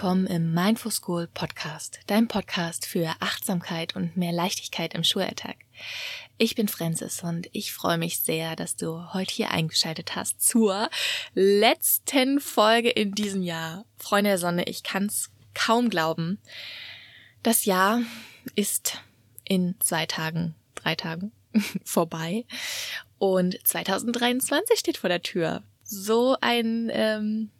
willkommen im Mindful School Podcast, dein Podcast für Achtsamkeit und mehr Leichtigkeit im Schulalltag. Ich bin Francis und ich freue mich sehr, dass du heute hier eingeschaltet hast zur letzten Folge in diesem Jahr. Freunde der Sonne, ich kann es kaum glauben. Das Jahr ist in zwei Tagen, drei Tagen vorbei und 2023 steht vor der Tür. So ein ähm,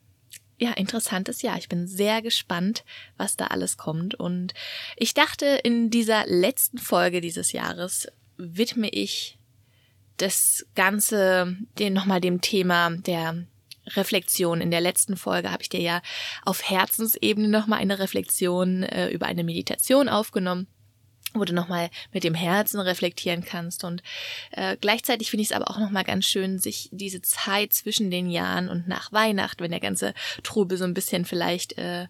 ja, interessantes Jahr. Ich bin sehr gespannt, was da alles kommt. Und ich dachte, in dieser letzten Folge dieses Jahres widme ich das Ganze den, nochmal dem Thema der Reflexion. In der letzten Folge habe ich dir ja auf Herzensebene nochmal eine Reflexion äh, über eine Meditation aufgenommen wo du nochmal mit dem Herzen reflektieren kannst. Und äh, gleichzeitig finde ich es aber auch nochmal ganz schön, sich diese Zeit zwischen den Jahren und nach Weihnachten, wenn der ganze Trubel so ein bisschen vielleicht äh,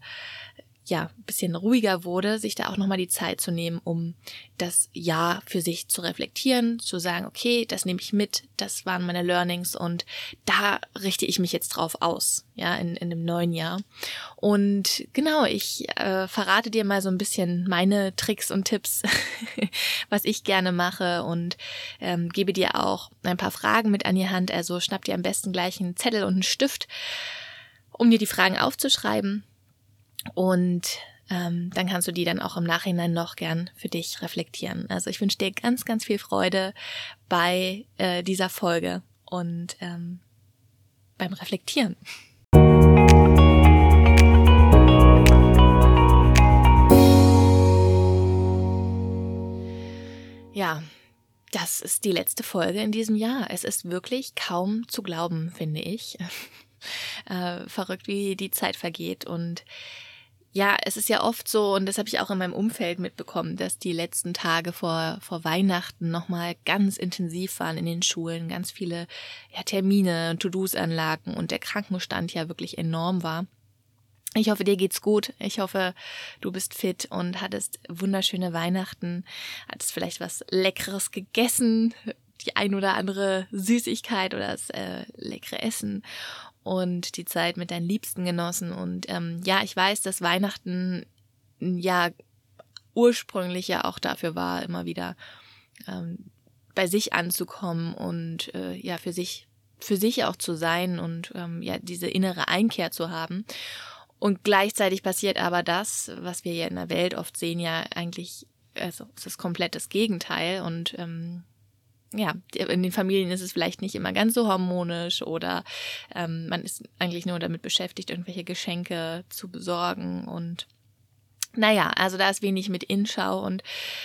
ja, bisschen ruhiger wurde, sich da auch nochmal die Zeit zu nehmen, um das Jahr für sich zu reflektieren, zu sagen, okay, das nehme ich mit, das waren meine Learnings und da richte ich mich jetzt drauf aus, ja, in, in dem neuen Jahr. Und genau, ich äh, verrate dir mal so ein bisschen meine Tricks und Tipps, was ich gerne mache und ähm, gebe dir auch ein paar Fragen mit an die Hand. Also schnapp dir am besten gleich einen Zettel und einen Stift, um dir die Fragen aufzuschreiben und ähm, dann kannst du die dann auch im Nachhinein noch gern für dich reflektieren. Also ich wünsche dir ganz, ganz viel Freude bei äh, dieser Folge und ähm, beim Reflektieren. Ja, das ist die letzte Folge in diesem Jahr. Es ist wirklich kaum zu glauben, finde ich. äh, verrückt, wie die Zeit vergeht und ja, es ist ja oft so, und das habe ich auch in meinem Umfeld mitbekommen, dass die letzten Tage vor, vor Weihnachten nochmal ganz intensiv waren in den Schulen, ganz viele ja, Termine, To-Dos anlagen und der Krankenstand ja wirklich enorm war. Ich hoffe, dir geht's gut. Ich hoffe, du bist fit und hattest wunderschöne Weihnachten, hattest vielleicht was Leckeres gegessen, die ein oder andere Süßigkeit oder das äh, leckere Essen und die Zeit mit deinen Liebsten genossen. Und ähm, ja, ich weiß, dass Weihnachten ja ursprünglich ja auch dafür war, immer wieder ähm, bei sich anzukommen und äh, ja für sich für sich auch zu sein und ähm, ja diese innere Einkehr zu haben. Und gleichzeitig passiert aber das, was wir ja in der Welt oft sehen, ja eigentlich, also es ist komplett das Gegenteil und ähm, ja, in den Familien ist es vielleicht nicht immer ganz so harmonisch oder ähm, man ist eigentlich nur damit beschäftigt, irgendwelche Geschenke zu besorgen und naja, also da ist wenig mit Inschau und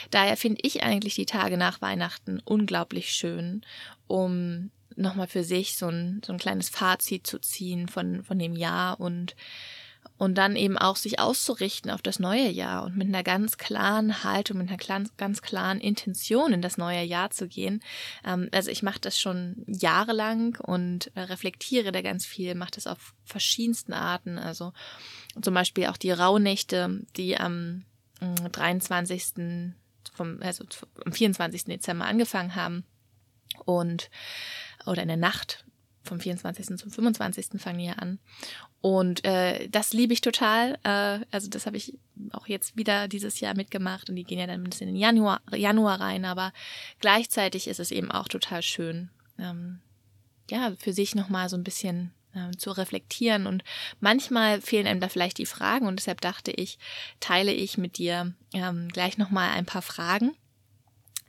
daher finde ich eigentlich die Tage nach Weihnachten unglaublich schön, um nochmal für sich so ein, so ein kleines Fazit zu ziehen von, von dem Jahr und und dann eben auch sich auszurichten auf das neue Jahr und mit einer ganz klaren Haltung, mit einer ganz klaren Intention in das neue Jahr zu gehen. Ähm, also ich mache das schon jahrelang und äh, reflektiere da ganz viel, mache das auf verschiedensten Arten. Also zum Beispiel auch die Rauhnächte, die am 23. Mm, vom, also am 24. Dezember angefangen haben und oder in der Nacht vom 24. zum 25. fangen die ja an. Und äh, das liebe ich total. Äh, also das habe ich auch jetzt wieder dieses Jahr mitgemacht und die gehen ja dann ein bisschen in den Januar, Januar rein, aber gleichzeitig ist es eben auch total schön, ähm, ja, für sich nochmal so ein bisschen ähm, zu reflektieren. Und manchmal fehlen einem da vielleicht die Fragen und deshalb dachte ich, teile ich mit dir ähm, gleich nochmal ein paar Fragen,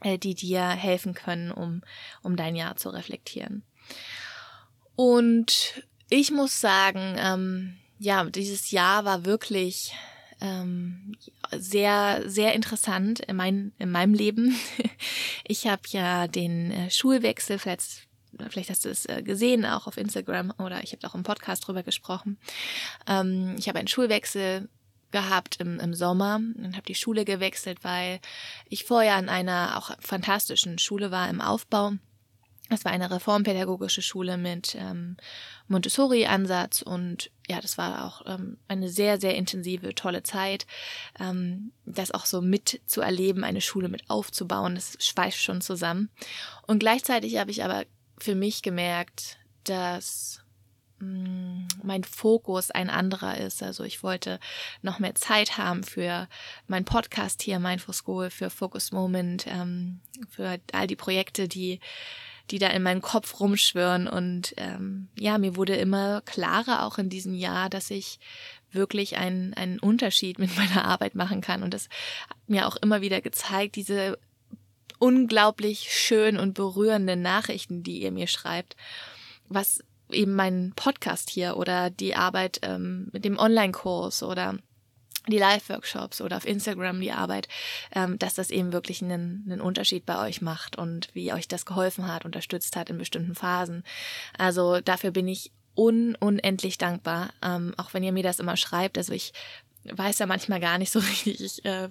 äh, die dir helfen können, um, um dein Jahr zu reflektieren. Und ich muss sagen, ähm, ja, dieses Jahr war wirklich ähm, sehr, sehr interessant in, mein, in meinem Leben. Ich habe ja den äh, Schulwechsel, vielleicht, vielleicht hast du es äh, gesehen, auch auf Instagram oder ich habe auch im Podcast drüber gesprochen. Ähm, ich habe einen Schulwechsel gehabt im, im Sommer und habe die Schule gewechselt, weil ich vorher an einer auch fantastischen Schule war im Aufbau es war eine reformpädagogische Schule mit ähm, Montessori-Ansatz und ja, das war auch ähm, eine sehr, sehr intensive, tolle Zeit. Ähm, das auch so mitzuerleben, eine Schule mit aufzubauen, das schweißt schon zusammen. Und gleichzeitig habe ich aber für mich gemerkt, dass mm, mein Fokus ein anderer ist. Also ich wollte noch mehr Zeit haben für meinen Podcast hier, Mindful School, für Focus Moment, ähm, für all die Projekte, die die da in meinem Kopf rumschwirren. Und ähm, ja, mir wurde immer klarer auch in diesem Jahr, dass ich wirklich einen, einen Unterschied mit meiner Arbeit machen kann. Und das hat mir auch immer wieder gezeigt, diese unglaublich schön und berührenden Nachrichten, die ihr mir schreibt, was eben mein Podcast hier oder die Arbeit ähm, mit dem Online-Kurs oder die Live-Workshops oder auf Instagram die Arbeit, ähm, dass das eben wirklich einen, einen Unterschied bei euch macht und wie euch das geholfen hat, unterstützt hat in bestimmten Phasen. Also dafür bin ich un unendlich dankbar, ähm, auch wenn ihr mir das immer schreibt. Also ich weiß ja manchmal gar nicht so richtig, ich äh,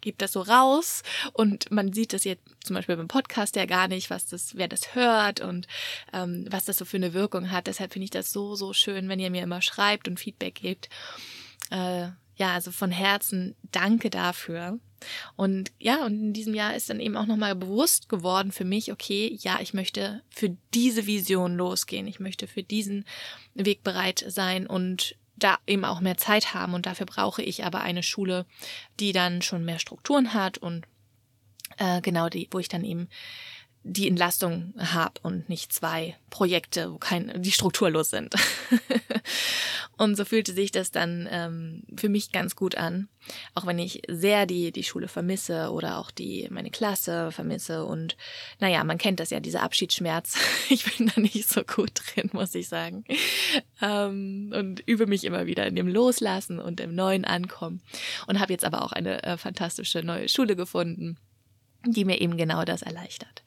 gebe das so raus und man sieht das jetzt zum Beispiel beim Podcast ja gar nicht, was das, wer das hört und ähm, was das so für eine Wirkung hat. Deshalb finde ich das so, so schön, wenn ihr mir immer schreibt und Feedback gebt. Äh, ja, also von Herzen danke dafür. Und ja, und in diesem Jahr ist dann eben auch nochmal bewusst geworden für mich, okay, ja, ich möchte für diese Vision losgehen. Ich möchte für diesen Weg bereit sein und da eben auch mehr Zeit haben. Und dafür brauche ich aber eine Schule, die dann schon mehr Strukturen hat und äh, genau die, wo ich dann eben die Entlastung habe und nicht zwei Projekte, wo kein, die strukturlos sind. und so fühlte sich das dann ähm, für mich ganz gut an, auch wenn ich sehr die die Schule vermisse oder auch die meine Klasse vermisse. Und naja, man kennt das ja, dieser Abschiedsschmerz. ich bin da nicht so gut drin, muss ich sagen, ähm, und übe mich immer wieder in dem Loslassen und im Neuen ankommen. Und habe jetzt aber auch eine äh, fantastische neue Schule gefunden die mir eben genau das erleichtert.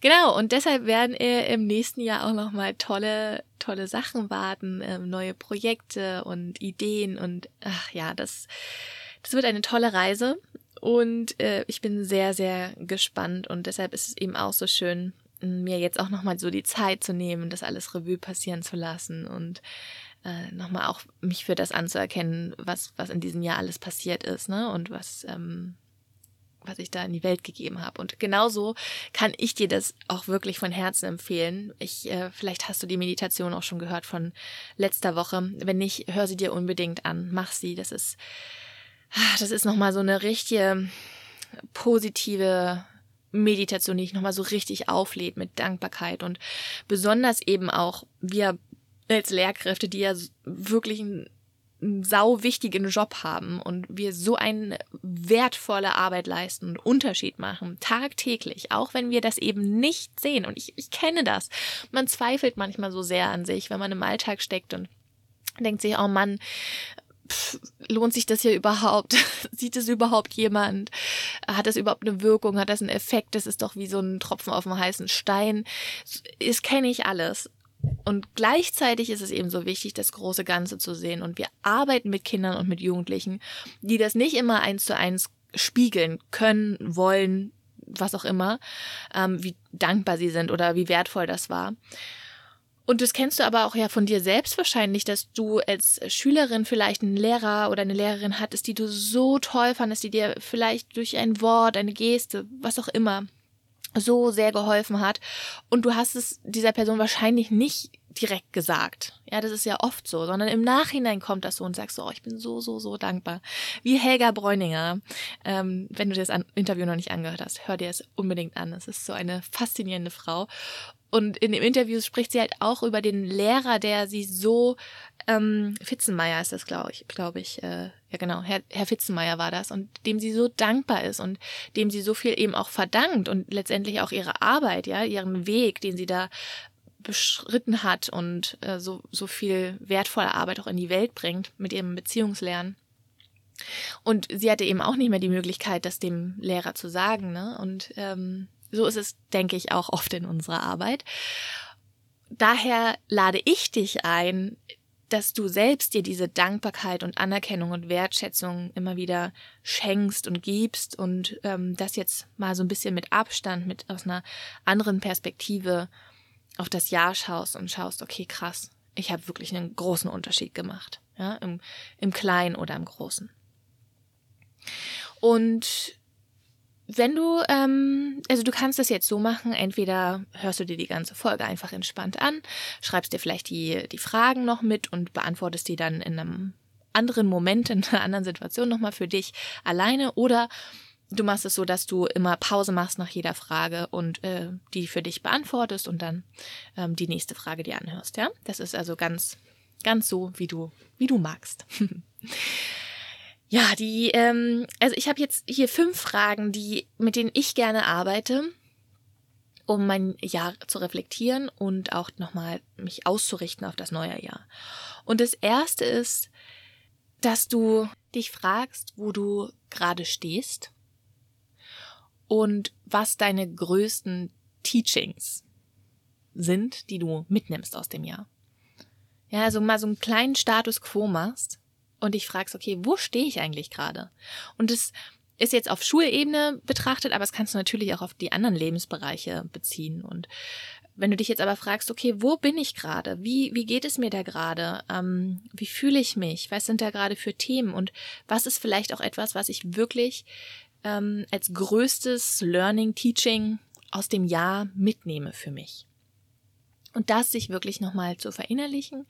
Genau, und deshalb werden im nächsten Jahr auch nochmal tolle, tolle Sachen warten, ähm, neue Projekte und Ideen und ach ja, das, das wird eine tolle Reise und äh, ich bin sehr, sehr gespannt und deshalb ist es eben auch so schön, mir jetzt auch nochmal so die Zeit zu nehmen, das alles Revue passieren zu lassen und äh, nochmal auch mich für das anzuerkennen, was, was in diesem Jahr alles passiert ist, ne? Und was, ähm, was ich da in die Welt gegeben habe. Und genauso kann ich dir das auch wirklich von Herzen empfehlen. Ich, äh, vielleicht hast du die Meditation auch schon gehört von letzter Woche. Wenn nicht, hör sie dir unbedingt an. Mach sie. Das ist, ah, das ist nochmal so eine richtige positive Meditation, die ich nochmal so richtig auflädt mit Dankbarkeit und besonders eben auch wir als Lehrkräfte, die ja wirklich ein sau wichtigen Job haben und wir so eine wertvolle Arbeit leisten und Unterschied machen, tagtäglich, auch wenn wir das eben nicht sehen. Und ich, ich kenne das. Man zweifelt manchmal so sehr an sich, wenn man im Alltag steckt und denkt sich, oh Mann, pff, lohnt sich das hier überhaupt? Sieht es überhaupt jemand? Hat das überhaupt eine Wirkung? Hat das einen Effekt? Das ist doch wie so ein Tropfen auf dem heißen Stein. Das kenne ich alles. Und gleichzeitig ist es eben so wichtig, das große Ganze zu sehen. Und wir arbeiten mit Kindern und mit Jugendlichen, die das nicht immer eins zu eins spiegeln können, wollen, was auch immer, ähm, wie dankbar sie sind oder wie wertvoll das war. Und das kennst du aber auch ja von dir selbst wahrscheinlich, dass du als Schülerin vielleicht einen Lehrer oder eine Lehrerin hattest, die du so toll fandest, die dir vielleicht durch ein Wort, eine Geste, was auch immer so sehr geholfen hat. Und du hast es dieser Person wahrscheinlich nicht direkt gesagt. Ja, das ist ja oft so, sondern im Nachhinein kommt das so und sagst so, oh, ich bin so, so, so dankbar. Wie Helga Bräuninger. Ähm, wenn du das Interview noch nicht angehört hast, hör dir es unbedingt an. Es ist so eine faszinierende Frau. Und in dem Interview spricht sie halt auch über den Lehrer, der sie so, ähm, Fitzenmeier ist das, glaube ich, glaube ich, äh, ja genau, Herr, Herr Fitzenmeier war das und dem sie so dankbar ist und dem sie so viel eben auch verdankt und letztendlich auch ihre Arbeit, ja, ihren Weg, den sie da beschritten hat und äh, so, so viel wertvolle Arbeit auch in die Welt bringt mit ihrem Beziehungslernen. Und sie hatte eben auch nicht mehr die Möglichkeit, das dem Lehrer zu sagen. Ne? Und ähm, so ist es, denke ich, auch oft in unserer Arbeit. Daher lade ich dich ein, dass du selbst dir diese Dankbarkeit und Anerkennung und Wertschätzung immer wieder schenkst und gibst und ähm, das jetzt mal so ein bisschen mit Abstand, mit aus einer anderen Perspektive auf das Jahr schaust und schaust, okay, krass, ich habe wirklich einen großen Unterschied gemacht, ja, im, im Kleinen oder im Großen. Und wenn du, ähm, also du kannst das jetzt so machen, entweder hörst du dir die ganze Folge einfach entspannt an, schreibst dir vielleicht die, die Fragen noch mit und beantwortest die dann in einem anderen Moment, in einer anderen Situation nochmal für dich alleine oder du machst es so, dass du immer Pause machst nach jeder Frage und äh, die für dich beantwortest und dann ähm, die nächste Frage dir anhörst, ja? Das ist also ganz, ganz so, wie du, wie du magst. Ja, die, ähm, also ich habe jetzt hier fünf Fragen, die, mit denen ich gerne arbeite, um mein Jahr zu reflektieren und auch nochmal mich auszurichten auf das neue Jahr. Und das erste ist, dass du dich fragst, wo du gerade stehst und was deine größten Teachings sind, die du mitnimmst aus dem Jahr. Ja, also mal so einen kleinen Status quo machst und dich fragst, okay, wo stehe ich eigentlich gerade? Und es ist jetzt auf Schulebene betrachtet, aber es kannst du natürlich auch auf die anderen Lebensbereiche beziehen. Und wenn du dich jetzt aber fragst, okay, wo bin ich gerade? Wie, wie geht es mir da gerade? Ähm, wie fühle ich mich? Was sind da gerade für Themen? Und was ist vielleicht auch etwas, was ich wirklich ähm, als größtes Learning, Teaching aus dem Jahr mitnehme für mich? Und das sich wirklich nochmal zu verinnerlichen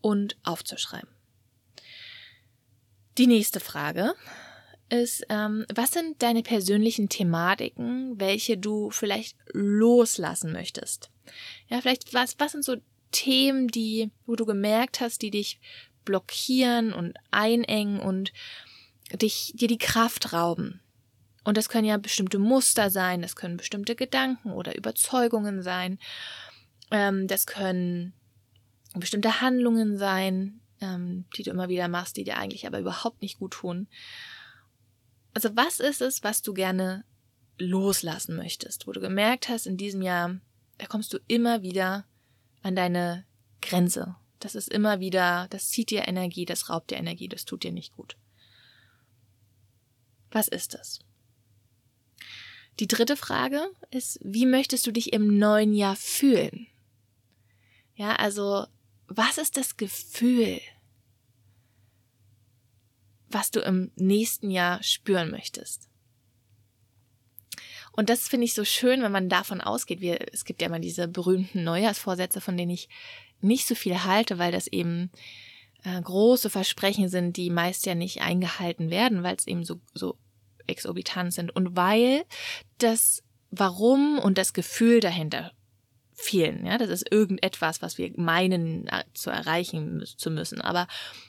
und aufzuschreiben. Die nächste Frage ist, ähm, was sind deine persönlichen Thematiken, welche du vielleicht loslassen möchtest? Ja, vielleicht was, was sind so Themen, die, wo du gemerkt hast, die dich blockieren und einengen und dich, dir die Kraft rauben? Und das können ja bestimmte Muster sein, das können bestimmte Gedanken oder Überzeugungen sein, ähm, das können bestimmte Handlungen sein, ähm, die du immer wieder machst, die dir eigentlich aber überhaupt nicht gut tun. Also was ist es, was du gerne loslassen möchtest, wo du gemerkt hast, in diesem Jahr, da kommst du immer wieder an deine Grenze. Das ist immer wieder, das zieht dir Energie, das raubt dir Energie, das tut dir nicht gut. Was ist das? Die dritte Frage ist, wie möchtest du dich im neuen Jahr fühlen? Ja, also, was ist das Gefühl, was du im nächsten Jahr spüren möchtest. Und das finde ich so schön, wenn man davon ausgeht. Wir, es gibt ja immer diese berühmten Neujahrsvorsätze, von denen ich nicht so viel halte, weil das eben äh, große Versprechen sind, die meist ja nicht eingehalten werden, weil es eben so, so exorbitant sind und weil das Warum und das Gefühl dahinter fehlen. Ja, das ist irgendetwas, was wir meinen äh, zu erreichen zu müssen. Aber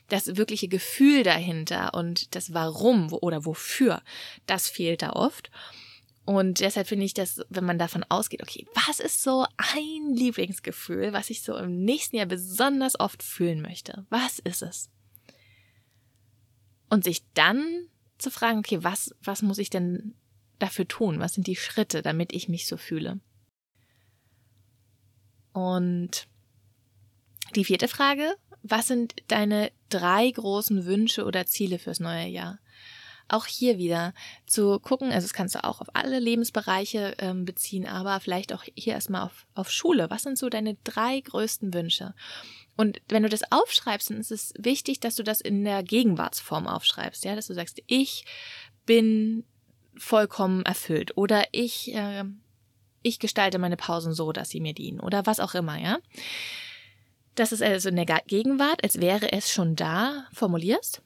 das wirkliche Gefühl dahinter und das Warum oder wofür, das fehlt da oft. Und deshalb finde ich, dass, wenn man davon ausgeht, okay, was ist so ein Lieblingsgefühl, was ich so im nächsten Jahr besonders oft fühlen möchte? Was ist es? Und sich dann zu fragen, okay, was, was muss ich denn dafür tun? Was sind die Schritte, damit ich mich so fühle? Und die vierte Frage, was sind deine drei großen Wünsche oder Ziele fürs neue Jahr? Auch hier wieder zu gucken, also das kannst du auch auf alle Lebensbereiche ähm, beziehen, aber vielleicht auch hier erstmal auf, auf Schule. Was sind so deine drei größten Wünsche? Und wenn du das aufschreibst, dann ist es wichtig, dass du das in der Gegenwartsform aufschreibst, ja, dass du sagst, ich bin vollkommen erfüllt oder ich äh, ich gestalte meine Pausen so, dass sie mir dienen oder was auch immer, ja. Das ist also in der Gegenwart, als wäre es schon da, formulierst.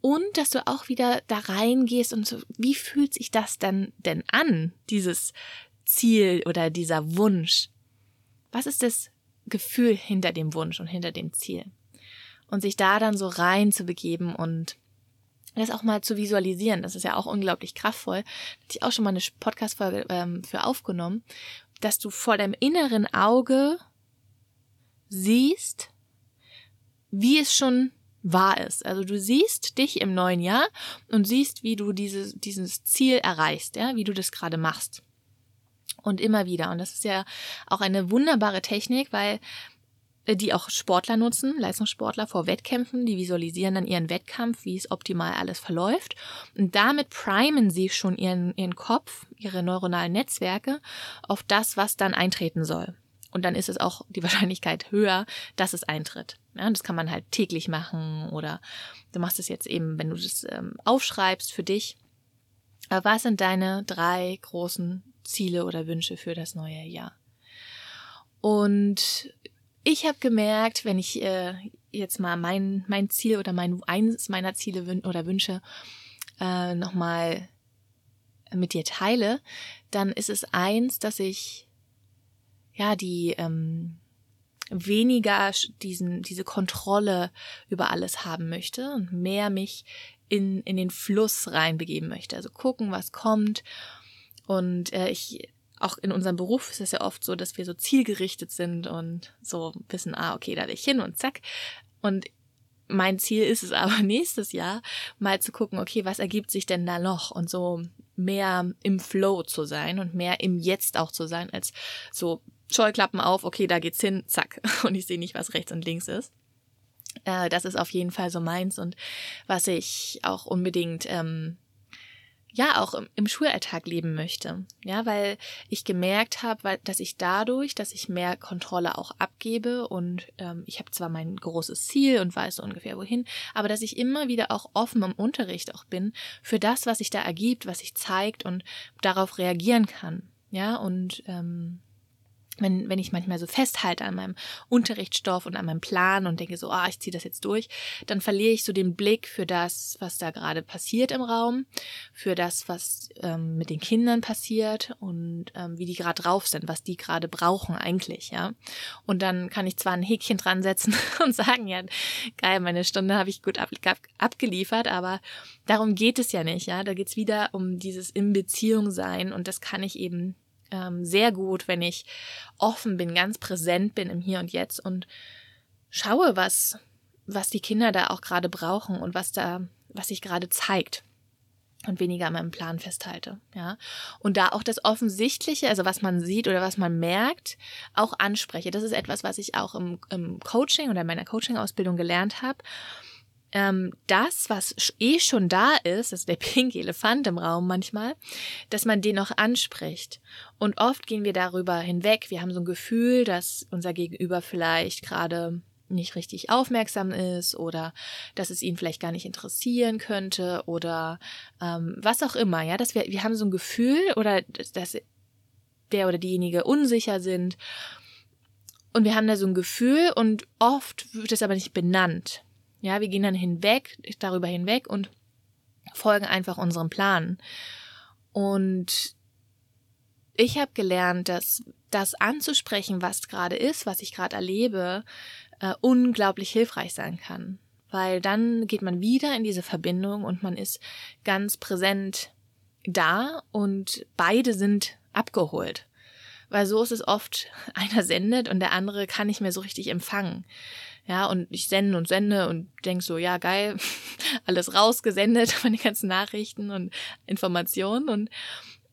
Und dass du auch wieder da reingehst und so, wie fühlt sich das dann denn an, dieses Ziel oder dieser Wunsch? Was ist das Gefühl hinter dem Wunsch und hinter dem Ziel? Und sich da dann so rein zu begeben und das auch mal zu visualisieren. Das ist ja auch unglaublich kraftvoll. Hatte ich auch schon mal eine Podcast-Folge ähm, für aufgenommen, dass du vor deinem inneren Auge siehst, wie es schon wahr ist. Also du siehst dich im neuen Jahr und siehst, wie du dieses, dieses Ziel erreichst, ja, wie du das gerade machst. Und immer wieder. Und das ist ja auch eine wunderbare Technik, weil die auch Sportler nutzen, Leistungssportler vor Wettkämpfen, die visualisieren dann ihren Wettkampf, wie es optimal alles verläuft. Und damit primen sie schon ihren, ihren Kopf, ihre neuronalen Netzwerke auf das, was dann eintreten soll. Und dann ist es auch die Wahrscheinlichkeit höher, dass es eintritt. Ja, das kann man halt täglich machen oder du machst es jetzt eben, wenn du das ähm, aufschreibst für dich, Aber was sind deine drei großen Ziele oder Wünsche für das neue Jahr? Und ich habe gemerkt, wenn ich äh, jetzt mal mein, mein Ziel oder mein eins meiner Ziele wün oder Wünsche äh, nochmal mit dir teile, dann ist es eins, dass ich ja die ähm, weniger diesen, diese Kontrolle über alles haben möchte und mehr mich in, in den Fluss reinbegeben möchte. Also gucken, was kommt. Und äh, ich, auch in unserem Beruf ist es ja oft so, dass wir so zielgerichtet sind und so wissen, ah, okay, da will ich hin und zack. Und mein Ziel ist es aber nächstes Jahr mal zu gucken, okay, was ergibt sich denn da noch und so mehr im Flow zu sein und mehr im Jetzt auch zu sein, als so Scheuklappen auf, okay, da geht's hin, zack. Und ich sehe nicht, was rechts und links ist. Äh, das ist auf jeden Fall so meins und was ich auch unbedingt ähm, ja auch im, im Schulalltag leben möchte. Ja, weil ich gemerkt habe, dass ich dadurch, dass ich mehr Kontrolle auch abgebe und ähm, ich habe zwar mein großes Ziel und weiß so ungefähr wohin, aber dass ich immer wieder auch offen im Unterricht auch bin für das, was sich da ergibt, was sich zeigt und darauf reagieren kann. Ja, und ähm, wenn, wenn ich manchmal so festhalte an meinem Unterrichtsstoff und an meinem Plan und denke so, ah, ich ziehe das jetzt durch, dann verliere ich so den Blick für das, was da gerade passiert im Raum, für das, was ähm, mit den Kindern passiert und ähm, wie die gerade drauf sind, was die gerade brauchen eigentlich, ja. Und dann kann ich zwar ein Häkchen dran setzen und sagen, ja, geil, meine Stunde habe ich gut ab, ab, abgeliefert, aber darum geht es ja nicht, ja. Da geht's wieder um dieses in Beziehung sein und das kann ich eben ähm, sehr gut, wenn ich offen bin, ganz präsent bin im Hier und Jetzt und schaue, was, was die Kinder da auch gerade brauchen und was da, was sich gerade zeigt und weniger an meinem Plan festhalte, ja. Und da auch das Offensichtliche, also was man sieht oder was man merkt, auch anspreche. Das ist etwas, was ich auch im, im Coaching oder in meiner Coaching-Ausbildung gelernt habe ähm, das, was eh schon da ist, das ist der pinke Elefant im Raum manchmal, dass man den auch anspricht. Und oft gehen wir darüber hinweg. Wir haben so ein Gefühl, dass unser Gegenüber vielleicht gerade nicht richtig aufmerksam ist oder dass es ihn vielleicht gar nicht interessieren könnte oder ähm, was auch immer, ja, dass wir, wir haben so ein Gefühl oder dass der oder diejenige unsicher sind und wir haben da so ein Gefühl und oft wird es aber nicht benannt. Ja, wir gehen dann hinweg, darüber hinweg und folgen einfach unserem Plan. Und ich habe gelernt, dass das anzusprechen, was gerade ist, was ich gerade erlebe, äh, unglaublich hilfreich sein kann. Weil dann geht man wieder in diese Verbindung und man ist ganz präsent da und beide sind abgeholt. Weil so ist es oft, einer sendet und der andere kann nicht mehr so richtig empfangen. Ja, und ich sende und sende und denk so, ja, geil, alles rausgesendet, meine ganzen Nachrichten und Informationen. Und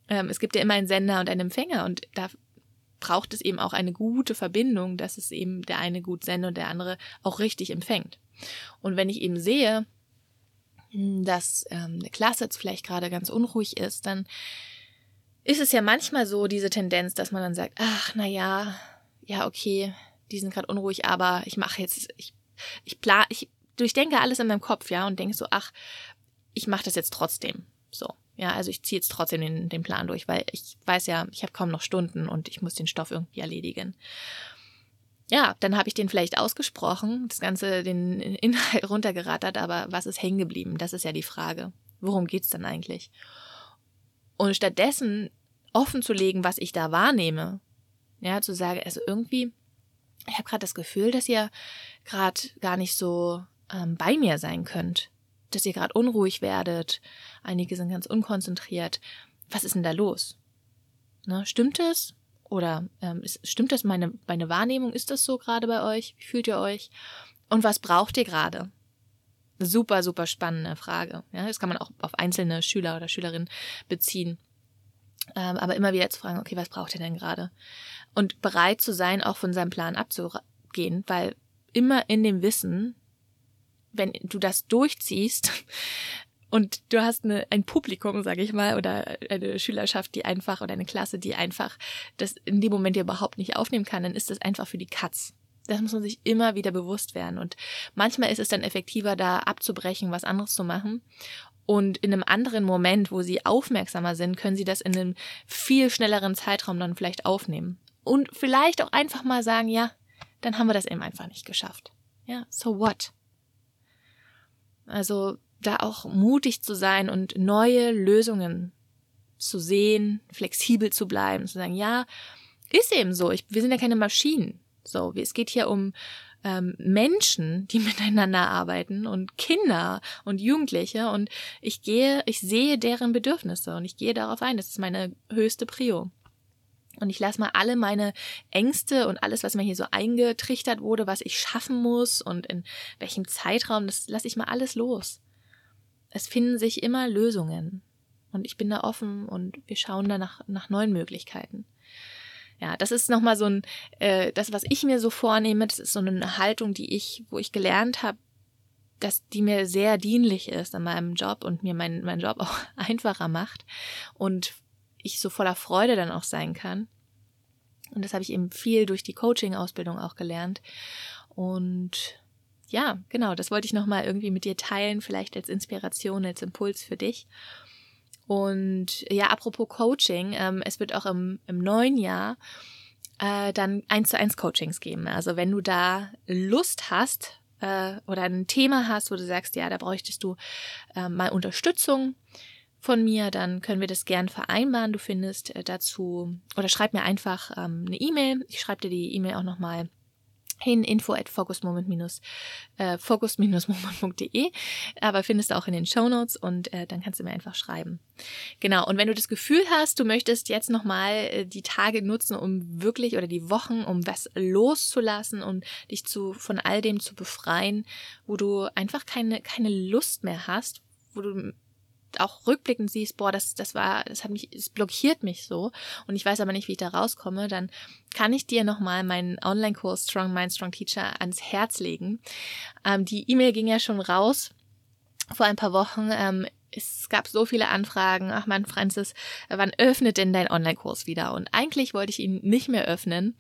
ähm, es gibt ja immer einen Sender und einen Empfänger und da braucht es eben auch eine gute Verbindung, dass es eben der eine gut sendet und der andere auch richtig empfängt. Und wenn ich eben sehe, hm, dass ähm, eine Klasse jetzt vielleicht gerade ganz unruhig ist, dann ist es ja manchmal so diese Tendenz, dass man dann sagt, ach, na ja, ja, okay, die sind gerade unruhig, aber ich mache jetzt, ich, ich plan, ich durchdenke alles in meinem Kopf, ja, und denke so, ach, ich mache das jetzt trotzdem. So. Ja, also ich ziehe jetzt trotzdem den, den Plan durch, weil ich weiß ja, ich habe kaum noch Stunden und ich muss den Stoff irgendwie erledigen. Ja, dann habe ich den vielleicht ausgesprochen, das Ganze, den Inhalt runtergerattert, aber was ist hängen geblieben? Das ist ja die Frage. Worum geht's dann eigentlich? Und stattdessen offen zu legen, was ich da wahrnehme, ja, zu sagen, also irgendwie ich habe gerade das Gefühl, dass ihr gerade gar nicht so ähm, bei mir sein könnt, dass ihr gerade unruhig werdet. Einige sind ganz unkonzentriert. Was ist denn da los? Ne, stimmt es? Oder ähm, ist, stimmt das meine, meine Wahrnehmung? Ist das so gerade bei euch? Wie fühlt ihr euch? Und was braucht ihr gerade? Super, super spannende Frage. Ja, das kann man auch auf einzelne Schüler oder Schülerinnen beziehen. Ähm, aber immer wieder zu fragen, okay, was braucht ihr denn gerade? Und bereit zu sein, auch von seinem Plan abzugehen, weil immer in dem Wissen, wenn du das durchziehst und du hast eine, ein Publikum, sage ich mal, oder eine Schülerschaft, die einfach, oder eine Klasse, die einfach das in dem Moment überhaupt nicht aufnehmen kann, dann ist das einfach für die Katz. Das muss man sich immer wieder bewusst werden. Und manchmal ist es dann effektiver, da abzubrechen, was anderes zu machen Und in einem anderen Moment, wo sie aufmerksamer sind, können sie das in einem viel schnelleren Zeitraum dann vielleicht aufnehmen. Und vielleicht auch einfach mal sagen, ja, dann haben wir das eben einfach nicht geschafft. Ja, so what? Also da auch mutig zu sein und neue Lösungen zu sehen, flexibel zu bleiben, zu sagen, ja, ist eben so. Ich, wir sind ja keine Maschinen. So, es geht hier um ähm, Menschen, die miteinander arbeiten und Kinder und Jugendliche und ich gehe, ich sehe deren Bedürfnisse und ich gehe darauf ein. Das ist meine höchste Prio. Und ich lasse mal alle meine Ängste und alles, was mir hier so eingetrichtert wurde, was ich schaffen muss und in welchem Zeitraum, das lasse ich mal alles los. Es finden sich immer Lösungen. Und ich bin da offen und wir schauen da nach, nach neuen Möglichkeiten. Ja, das ist nochmal so ein, äh, das, was ich mir so vornehme, das ist so eine Haltung, die ich, wo ich gelernt habe, dass die mir sehr dienlich ist an meinem Job und mir meinen mein Job auch einfacher macht und ich so voller Freude dann auch sein kann. Und das habe ich eben viel durch die Coaching-Ausbildung auch gelernt. Und ja, genau, das wollte ich nochmal irgendwie mit dir teilen, vielleicht als Inspiration, als Impuls für dich. Und ja, apropos Coaching, ähm, es wird auch im, im neuen Jahr äh, dann eins zu eins Coachings geben. Also wenn du da Lust hast äh, oder ein Thema hast, wo du sagst, ja, da bräuchtest du äh, mal Unterstützung von mir, dann können wir das gern vereinbaren. Du findest äh, dazu oder schreib mir einfach ähm, eine E-Mail. Ich schreibe dir die E-Mail auch nochmal hin info at focus-moment äh, focus-moment.de, aber findest auch in den Show Notes und äh, dann kannst du mir einfach schreiben. Genau, und wenn du das Gefühl hast, du möchtest jetzt nochmal äh, die Tage nutzen, um wirklich oder die Wochen, um was loszulassen und dich zu von all dem zu befreien, wo du einfach keine, keine Lust mehr hast, wo du auch rückblickend siehst, boah, das, das war, das hat mich, es blockiert mich so und ich weiß aber nicht, wie ich da rauskomme, dann kann ich dir nochmal meinen Online-Kurs Strong Mind, Strong Teacher ans Herz legen. Ähm, die E-Mail ging ja schon raus vor ein paar Wochen. Ähm, es gab so viele Anfragen. Ach man, Francis, wann öffnet denn dein Online-Kurs wieder? Und eigentlich wollte ich ihn nicht mehr öffnen.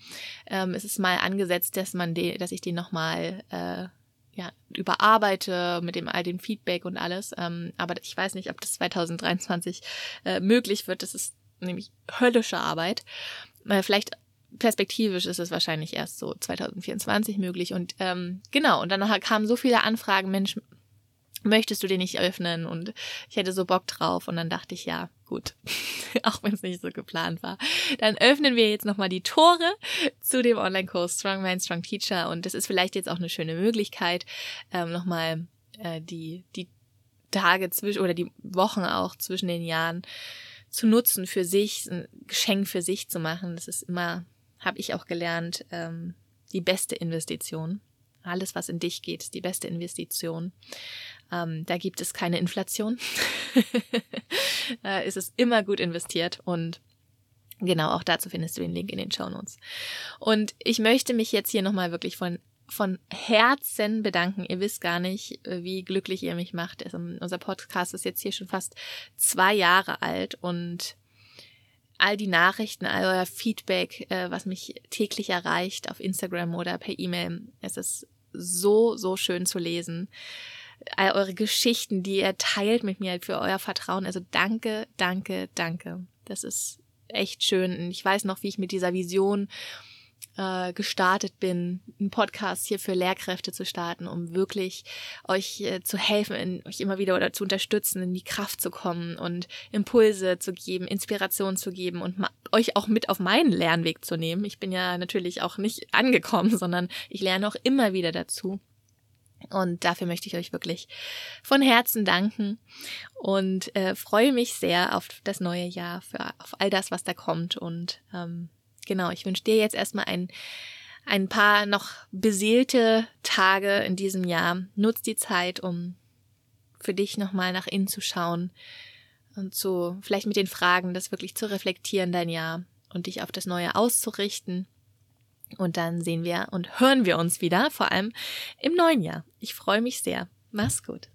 Ähm, es ist mal angesetzt, dass man den, dass ich den nochmal äh, ja, überarbeite mit dem all dem Feedback und alles. Ähm, aber ich weiß nicht, ob das 2023 äh, möglich wird. Das ist nämlich höllische Arbeit. Äh, vielleicht perspektivisch ist es wahrscheinlich erst so 2024 möglich. Und ähm, genau, und dann kamen so viele Anfragen, Mensch, möchtest du den nicht öffnen? Und ich hätte so Bock drauf. Und dann dachte ich, ja, gut, auch wenn es nicht so geplant war. Dann öffnen wir jetzt nochmal die Tore zu dem Online-Kurs Strong Mind, Strong Teacher. Und das ist vielleicht jetzt auch eine schöne Möglichkeit, ähm, nochmal äh, die, die Tage zwischen oder die Wochen auch zwischen den Jahren zu nutzen für sich, ein Geschenk für sich zu machen. Das ist immer, habe ich auch gelernt, ähm, die beste Investition. Alles, was in dich geht, ist die beste Investition. Ähm, da gibt es keine Inflation. da ist es immer gut investiert und genau auch dazu findest du den Link in den Show Notes. Und ich möchte mich jetzt hier nochmal wirklich von von Herzen bedanken. Ihr wisst gar nicht, wie glücklich ihr mich macht. Also, unser Podcast ist jetzt hier schon fast zwei Jahre alt und all die Nachrichten, all euer Feedback, äh, was mich täglich erreicht auf Instagram oder per E-Mail, es ist so, so schön zu lesen all eure Geschichten, die ihr teilt mit mir für euer Vertrauen. Also danke, danke, danke. Das ist echt schön. Und ich weiß noch, wie ich mit dieser Vision äh, gestartet bin, einen Podcast hier für Lehrkräfte zu starten, um wirklich euch äh, zu helfen, in, euch immer wieder oder zu unterstützen, in die Kraft zu kommen und Impulse zu geben, Inspiration zu geben und euch auch mit auf meinen Lernweg zu nehmen. Ich bin ja natürlich auch nicht angekommen, sondern ich lerne auch immer wieder dazu. Und dafür möchte ich euch wirklich von Herzen danken und äh, freue mich sehr auf das neue Jahr, für, auf all das, was da kommt. Und ähm, genau, ich wünsche dir jetzt erstmal ein, ein paar noch beseelte Tage in diesem Jahr. Nutz die Zeit, um für dich nochmal nach innen zu schauen und so vielleicht mit den Fragen das wirklich zu reflektieren, dein Jahr und dich auf das Neue auszurichten. Und dann sehen wir und hören wir uns wieder, vor allem im neuen Jahr. Ich freue mich sehr. Mach's gut.